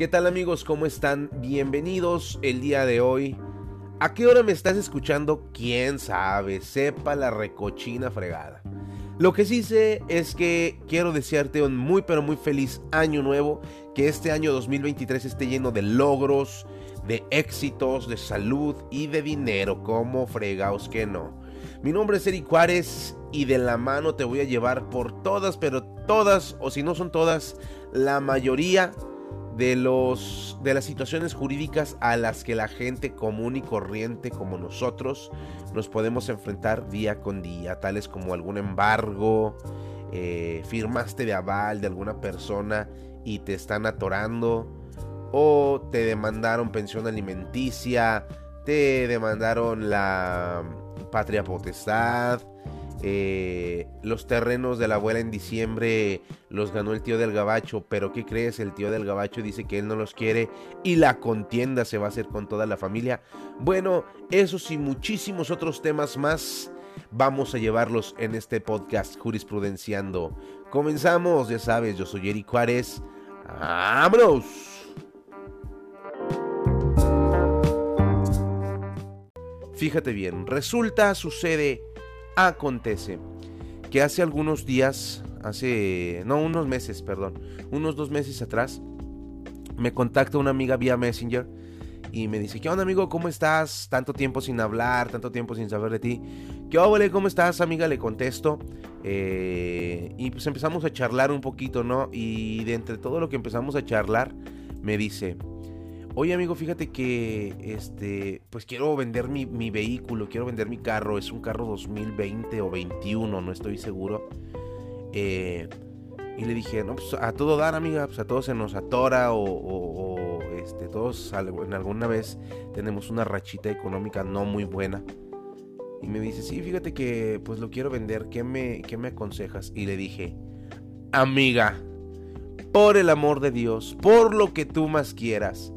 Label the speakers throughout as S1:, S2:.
S1: ¿Qué tal amigos? ¿Cómo están? Bienvenidos el día de hoy. ¿A qué hora me estás escuchando? ¿Quién sabe? Sepa la recochina fregada. Lo que sí sé es que quiero desearte un muy pero muy feliz año nuevo, que este año 2023 esté lleno de logros, de éxitos, de salud y de dinero, como fregaos que no. Mi nombre es Eric Juárez y de la mano te voy a llevar por todas, pero todas, o si no son todas, la mayoría de, los, de las situaciones jurídicas a las que la gente común y corriente como nosotros nos podemos enfrentar día con día, tales como algún embargo, eh, firmaste de aval de alguna persona y te están atorando, o te demandaron pensión alimenticia, te demandaron la patria potestad, eh, los terrenos de la abuela en diciembre los ganó el tío del gabacho, pero ¿qué crees? El tío del gabacho dice que él no los quiere y la contienda se va a hacer con toda la familia. Bueno, esos y muchísimos otros temas más vamos a llevarlos en este podcast Jurisprudenciando. Comenzamos, ya sabes, yo soy Eric Juárez. ¡Vámonos! Fíjate bien, resulta, sucede Acontece que hace algunos días, hace, no, unos meses, perdón, unos dos meses atrás, me contacta una amiga vía Messenger y me dice, ¿qué onda amigo? ¿Cómo estás? Tanto tiempo sin hablar, tanto tiempo sin saber de ti. ¿Qué onda? ¿Cómo estás amiga? Le contesto. Eh, y pues empezamos a charlar un poquito, ¿no? Y de entre todo lo que empezamos a charlar, me dice, Oye amigo, fíjate que este, pues quiero vender mi, vehículo, quiero vender mi carro. Es un carro 2020 o 21, no estoy seguro. Eh, y le dije, no, pues a todo dar, amiga, pues a todos se nos atora o, este, todos en alguna vez tenemos una rachita económica no muy buena. Y me dice, sí, fíjate que pues lo quiero vender, ¿qué me, qué me aconsejas? Y le dije, amiga, por el amor de Dios, por lo que tú más quieras,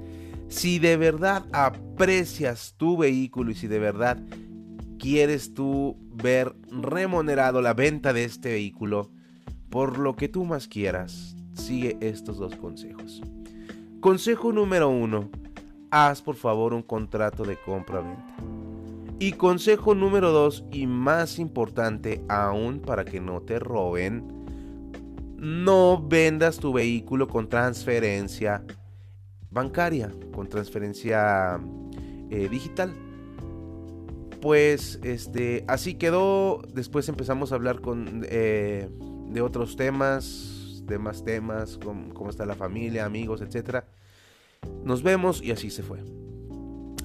S1: si de verdad aprecias tu vehículo y si de verdad quieres tú ver remunerado la venta de este vehículo, por lo que tú más quieras, sigue estos dos consejos. Consejo número uno, haz por favor un contrato de compra-venta. Y consejo número dos, y más importante aún para que no te roben, no vendas tu vehículo con transferencia bancaria, con transferencia eh, digital. Pues este, así quedó. Después empezamos a hablar con, eh, de otros temas, de más temas, cómo, está la familia, amigos, etc. Nos vemos y así se fue.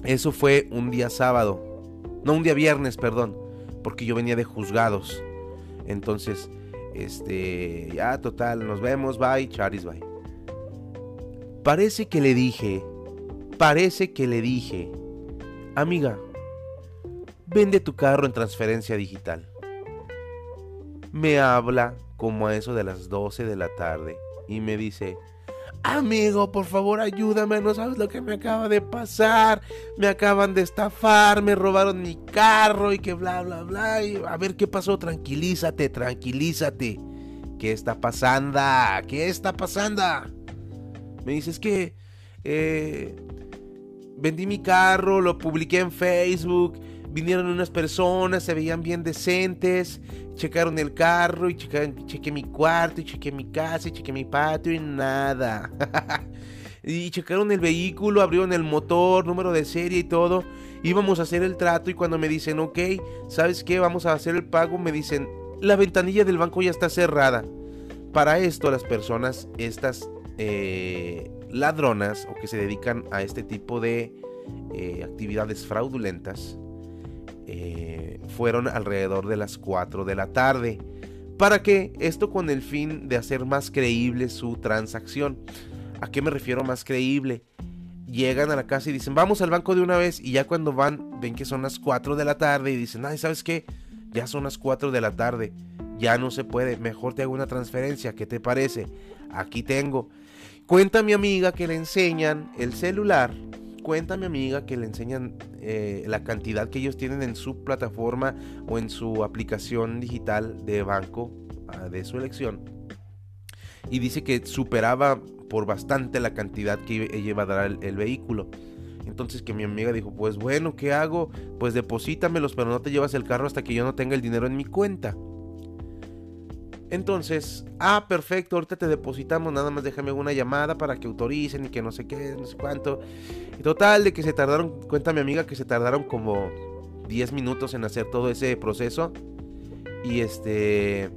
S1: Eso fue un día sábado. No, un día viernes, perdón. Porque yo venía de juzgados. Entonces, este, ya total, nos vemos, bye, charis, bye. Parece que le dije, parece que le dije, amiga, vende tu carro en transferencia digital. Me habla como a eso de las 12 de la tarde y me dice, amigo, por favor ayúdame, no sabes lo que me acaba de pasar, me acaban de estafar, me robaron mi carro y que bla, bla, bla, a ver qué pasó, tranquilízate, tranquilízate. ¿Qué está pasando? ¿Qué está pasando? Me dices que eh, vendí mi carro, lo publiqué en Facebook, vinieron unas personas, se veían bien decentes, checaron el carro y checaron, chequé mi cuarto y chequé mi casa y chequé mi patio y nada. y checaron el vehículo, abrieron el motor, número de serie y todo. Íbamos a hacer el trato y cuando me dicen, ok, ¿sabes qué? Vamos a hacer el pago, me dicen, la ventanilla del banco ya está cerrada. Para esto las personas, estas eh, ladronas o que se dedican a este tipo de eh, actividades fraudulentas eh, fueron alrededor de las 4 de la tarde. ¿Para qué? Esto con el fin de hacer más creíble su transacción. ¿A qué me refiero más creíble? Llegan a la casa y dicen, vamos al banco de una vez. Y ya cuando van, ven que son las 4 de la tarde y dicen, ay, ¿sabes qué? Ya son las 4 de la tarde. Ya no se puede. Mejor te hago una transferencia. ¿Qué te parece? Aquí tengo. Cuenta mi amiga que le enseñan el celular. Cuenta mi amiga que le enseñan eh, la cantidad que ellos tienen en su plataforma o en su aplicación digital de banco ah, de su elección. y dice que superaba por bastante la cantidad que iba a dar el, vehículo. Entonces que mi amiga dijo, pues bueno, ¿qué hago? Pues deposítamelos, pero no te llevas el carro hasta que yo no tenga el dinero en mi cuenta. Entonces, ah, perfecto, ahorita te depositamos, nada más déjame una llamada para que autoricen y que no sé qué, no sé cuánto. Y total, de que se tardaron, cuenta mi amiga que se tardaron como 10 minutos en hacer todo ese proceso. Y este,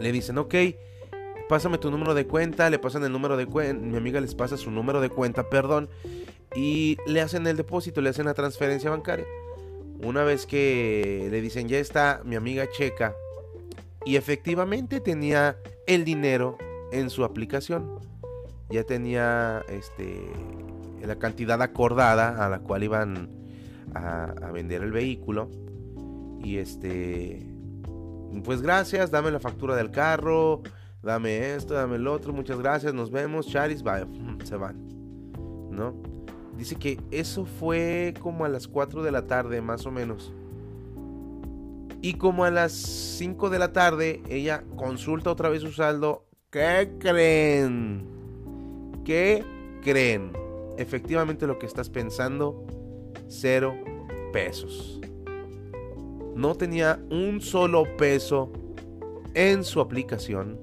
S1: le dicen, ok, pásame tu número de cuenta, le pasan el número de cuenta, mi amiga les pasa su número de cuenta, perdón, y le hacen el depósito, le hacen la transferencia bancaria. Una vez que le dicen, ya está, mi amiga checa, y efectivamente tenía el dinero en su aplicación. Ya tenía este, la cantidad acordada a la cual iban a, vender el vehículo. Y este, pues gracias, dame la factura del carro, dame esto, dame el otro, muchas gracias, nos vemos, Charis, vaya, se van, ¿no? Dice que eso fue como a las 4 de la tarde, más o menos. Y como a las 5 de la tarde, ella consulta otra vez su saldo. ¿Qué creen? ¿Qué creen? Efectivamente lo que estás pensando, cero pesos. No tenía un solo peso en su aplicación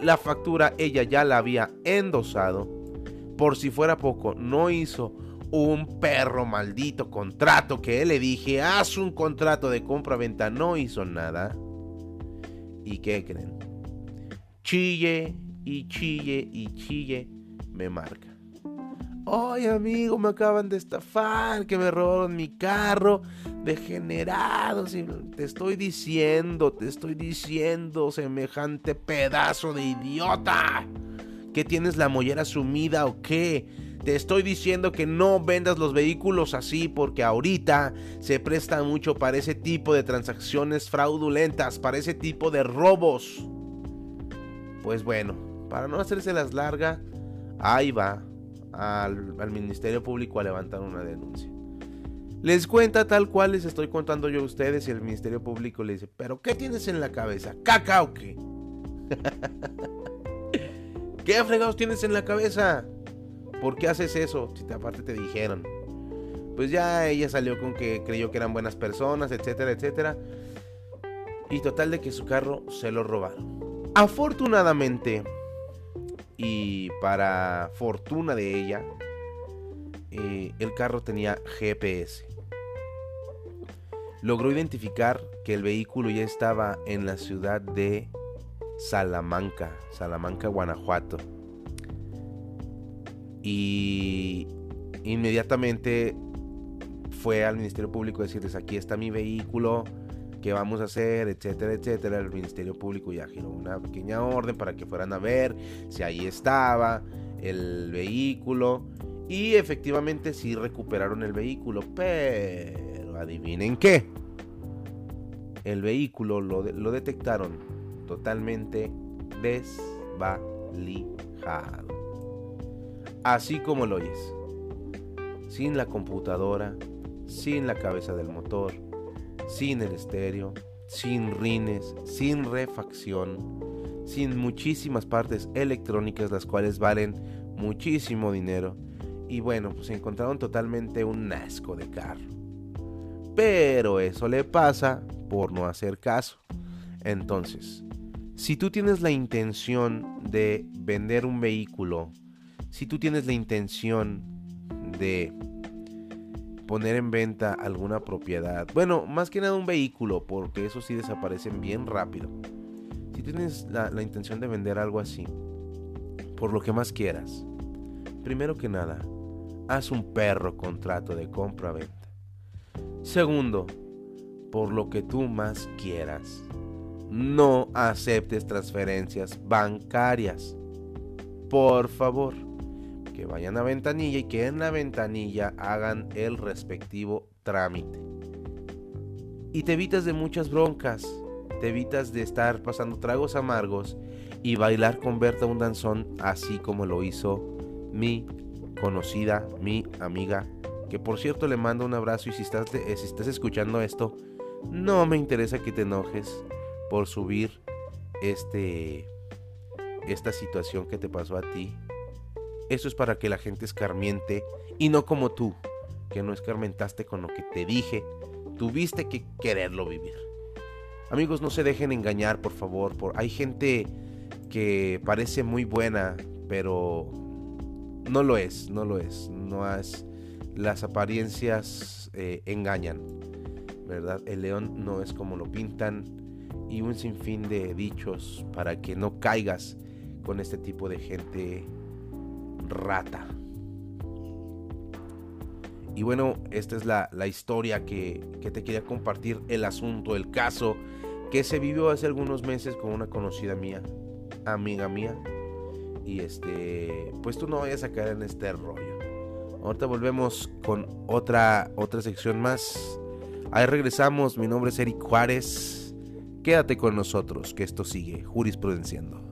S1: la factura ella ya la había endosado. Por si fuera poco, no hizo un perro maldito contrato que le dije, haz un contrato de compra-venta, no hizo nada. ¿Y qué creen? Chille y chille y chille me marca. Ay, amigo, me acaban de estafar, que me robaron mi carro. Degenerados. Y te estoy diciendo, te estoy diciendo, semejante pedazo de idiota. ¿Que tienes la mollera sumida o qué? Te estoy diciendo que no vendas los vehículos así porque ahorita se presta mucho para ese tipo de transacciones fraudulentas, para ese tipo de robos. Pues bueno, para no hacerse las largas, ahí va al, Ministerio Público a levantar una denuncia. Les cuenta tal cual les estoy contando yo a ustedes y el Ministerio Público le dice, pero ¿qué tienes en la cabeza? ¿Caca qué? ¿Qué fregados tienes en la cabeza? ¿Por qué haces eso? Si te, aparte te dijeron. Pues ya ella salió con que creyó que eran buenas personas, etcétera, etcétera. Y total de que su carro se lo robaron. Afortunadamente, y para fortuna de ella, eh, el carro tenía GPS. Logró identificar que el vehículo ya estaba en la ciudad de Salamanca, Salamanca, Guanajuato. Y inmediatamente fue al Ministerio Público a decirles, aquí está mi vehículo, qué vamos a hacer, etcétera, etcétera. El Ministerio Público ya giró una pequeña orden para que fueran a ver si ahí estaba el vehículo. Y efectivamente sí recuperaron el vehículo, pero adivinen qué. El vehículo lo, lo detectaron totalmente desvalijado. Así como lo oyes. Sin la computadora, sin la cabeza del motor, sin el estéreo, sin rines, sin refacción, sin muchísimas partes electrónicas las cuales valen muchísimo dinero. Y bueno, pues encontraron totalmente un asco de carro. Pero eso le pasa por no hacer caso. Entonces, si tú tienes la intención de vender un vehículo, si tú tienes la intención de poner en venta alguna propiedad. Bueno, más que nada un vehículo, porque eso sí desaparecen bien rápido. Si tienes la, intención de vender algo así, por lo que más quieras, primero que nada, haz un perro contrato de compra-venta. Segundo, por lo que tú más quieras, no aceptes transferencias bancarias. Por favor que vayan a ventanilla y que en la ventanilla hagan el respectivo trámite. Y te evitas de muchas broncas, te evitas de estar pasando tragos amargos y bailar con Berta un danzón así como lo hizo mi conocida, mi amiga, que por cierto le mando un abrazo y si estás, eh, si estás escuchando esto, no me interesa que te enojes por subir este esta situación que te pasó a ti, eso es para que la gente escarmiente y no como tú, que no escarmentaste con lo que te dije, tuviste que quererlo vivir. Amigos, no se dejen engañar, por favor. Por... Hay gente que parece muy buena, pero no lo es, no lo es. No es. Las apariencias eh, engañan, ¿verdad? El león no es como lo pintan y un sinfín de dichos para que no caigas con este tipo de gente rata. Y bueno, esta es la, historia que, que, te quería compartir, el asunto, el caso que se vivió hace algunos meses con una conocida mía, amiga mía. Y este, pues tú no vayas a caer en este rollo. Ahorita volvemos con otra, otra sección más. Ahí regresamos, mi nombre es Eric Juárez. Quédate con nosotros, que esto sigue jurisprudenciando.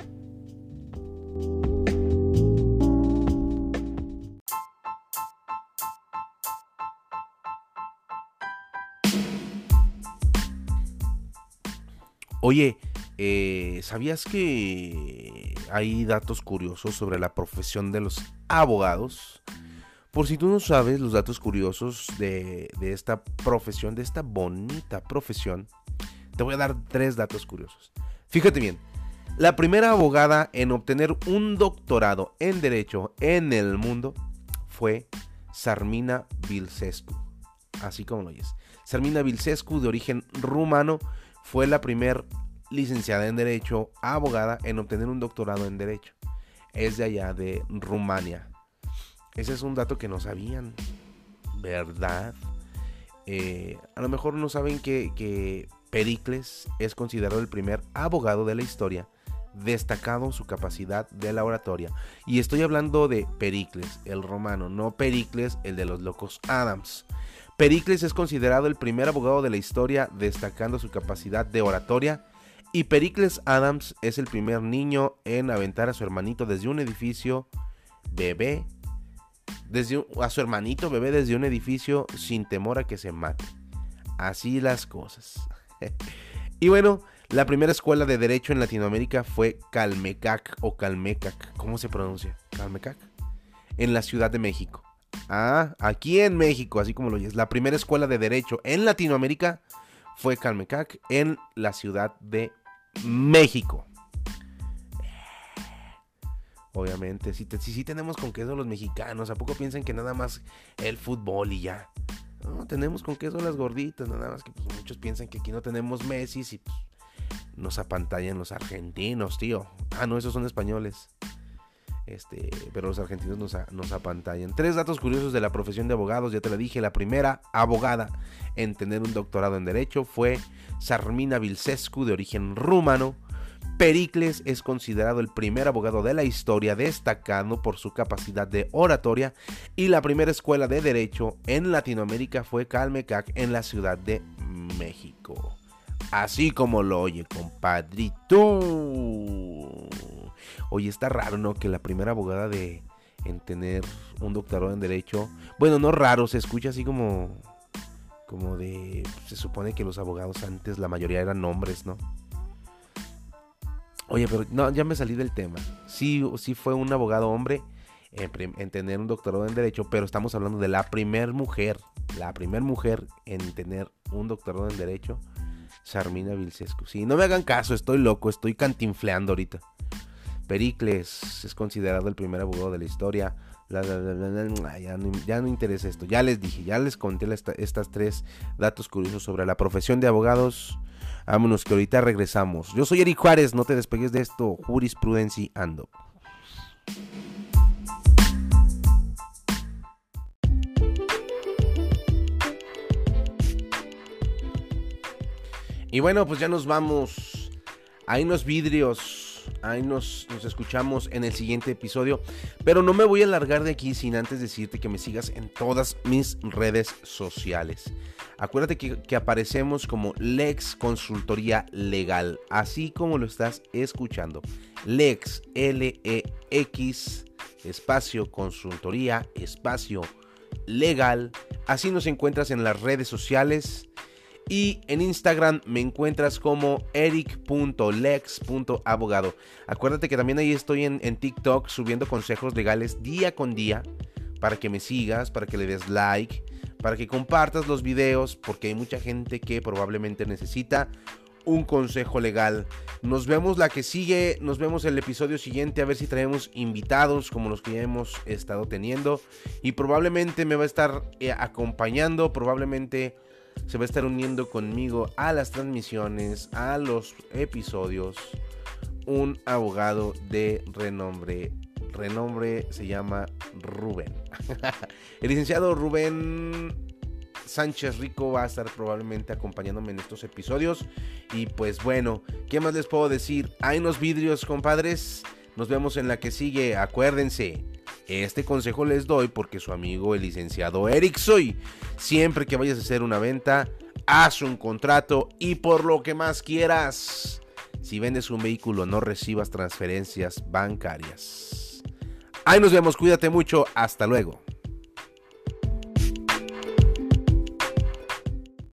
S1: Oye, eh, ¿sabías que hay datos curiosos sobre la profesión de los abogados? Por si tú no sabes los datos curiosos de, esta profesión, de esta bonita profesión, te voy a dar tres datos curiosos. Fíjate bien, la primera abogada en obtener un doctorado en Derecho en el mundo fue Sarmina Vilsescu. Así como lo oyes. Sarmina Vilsescu, de origen rumano, fue la primer licenciada en Derecho, abogada, en obtener un doctorado en Derecho. Es de allá, de Rumania. Ese es un dato que no sabían, ¿verdad? Eh, a lo mejor no saben que, que Pericles es considerado el primer abogado de la historia, destacado su capacidad de la oratoria. Y estoy hablando de Pericles, el romano, no Pericles, el de los locos Adams. Pericles es considerado el primer abogado de la historia, destacando su capacidad de oratoria. Y Pericles Adams es el primer niño en aventar a su hermanito desde un edificio bebé, desde a su hermanito bebé desde un edificio sin temor a que se mate. Así las cosas. y bueno, la primera escuela de derecho en Latinoamérica fue Calmecac o Calmecac, ¿cómo se pronuncia? Calmecac, en la Ciudad de México. Ah, aquí en México, así como lo oyes. La primera escuela de derecho en Latinoamérica fue Calmecac en la Ciudad de México. Obviamente, si, sí tenemos con queso los mexicanos. ¿A poco piensan que nada más el fútbol y ya? No, tenemos con queso las gorditas. Nada más que pues, muchos piensan que aquí no tenemos Messi y pues, nos apantallan los argentinos, tío. Ah, no, esos son españoles. Este, pero los argentinos nos, apantallan. Tres datos curiosos de la profesión de abogados, ya te lo dije. La primera abogada en tener un doctorado en Derecho fue Sarmina Vilsescu, de origen rumano. Pericles es considerado el primer abogado de la historia, destacando por su capacidad de oratoria. Y la primera escuela de Derecho en Latinoamérica fue Calmecac en la Ciudad de México. Así como lo oye, compadrito. Oye, está raro, ¿no? Que la primera abogada de en tener un doctorado en derecho, bueno, no raro, se escucha así como como de se supone que los abogados antes la mayoría eran hombres, ¿no? Oye, pero no, ya me salí del tema. Sí, sí fue un abogado hombre en, tener un doctorado en derecho, pero estamos hablando de la primer mujer, la primer mujer en tener un doctorado en derecho, Sarmina Vilcescu. Sí, no me hagan caso, estoy loco, estoy cantinfleando ahorita. Pericles es considerado el primer abogado de la historia. ya, no, interesa esto. Ya les dije, ya les conté estas tres datos curiosos sobre la profesión de abogados. Vámonos que ahorita regresamos. Yo soy Eric Juárez, no te despegues de esto. Jurisprudencia ando. Y bueno, pues ya nos vamos. Hay unos vidrios Ahí nos, escuchamos en el siguiente episodio. Pero no me voy a alargar de aquí sin antes decirte que me sigas en todas mis redes sociales. Acuérdate que, que, aparecemos como Lex Consultoría Legal, así como lo estás escuchando. Lex, L-E-X, espacio consultoría, espacio legal. Así nos encuentras en las redes sociales. Y en Instagram me encuentras como eric.lex.abogado. Acuérdate que también ahí estoy en, TikTok subiendo consejos legales día con día para que me sigas, para que le des like, para que compartas los videos, porque hay mucha gente que probablemente necesita un consejo legal. Nos vemos la que sigue, nos vemos el episodio siguiente a ver si traemos invitados como los que ya hemos estado teniendo y probablemente me va a estar eh, acompañando, probablemente se va a estar uniendo conmigo a las transmisiones, a los episodios, un abogado de renombre. Renombre se llama Rubén. el licenciado Rubén Sánchez Rico va a estar probablemente acompañándome en estos episodios. Y pues bueno, ¿qué más les puedo decir? Hay unos vidrios, compadres. Nos vemos en la que sigue. Acuérdense, este consejo les doy porque su amigo el licenciado Eric soy. Siempre que vayas a hacer una venta, haz un contrato y por lo que más quieras. Si vendes un vehículo, no recibas transferencias bancarias. Ahí nos vemos, cuídate mucho, hasta luego.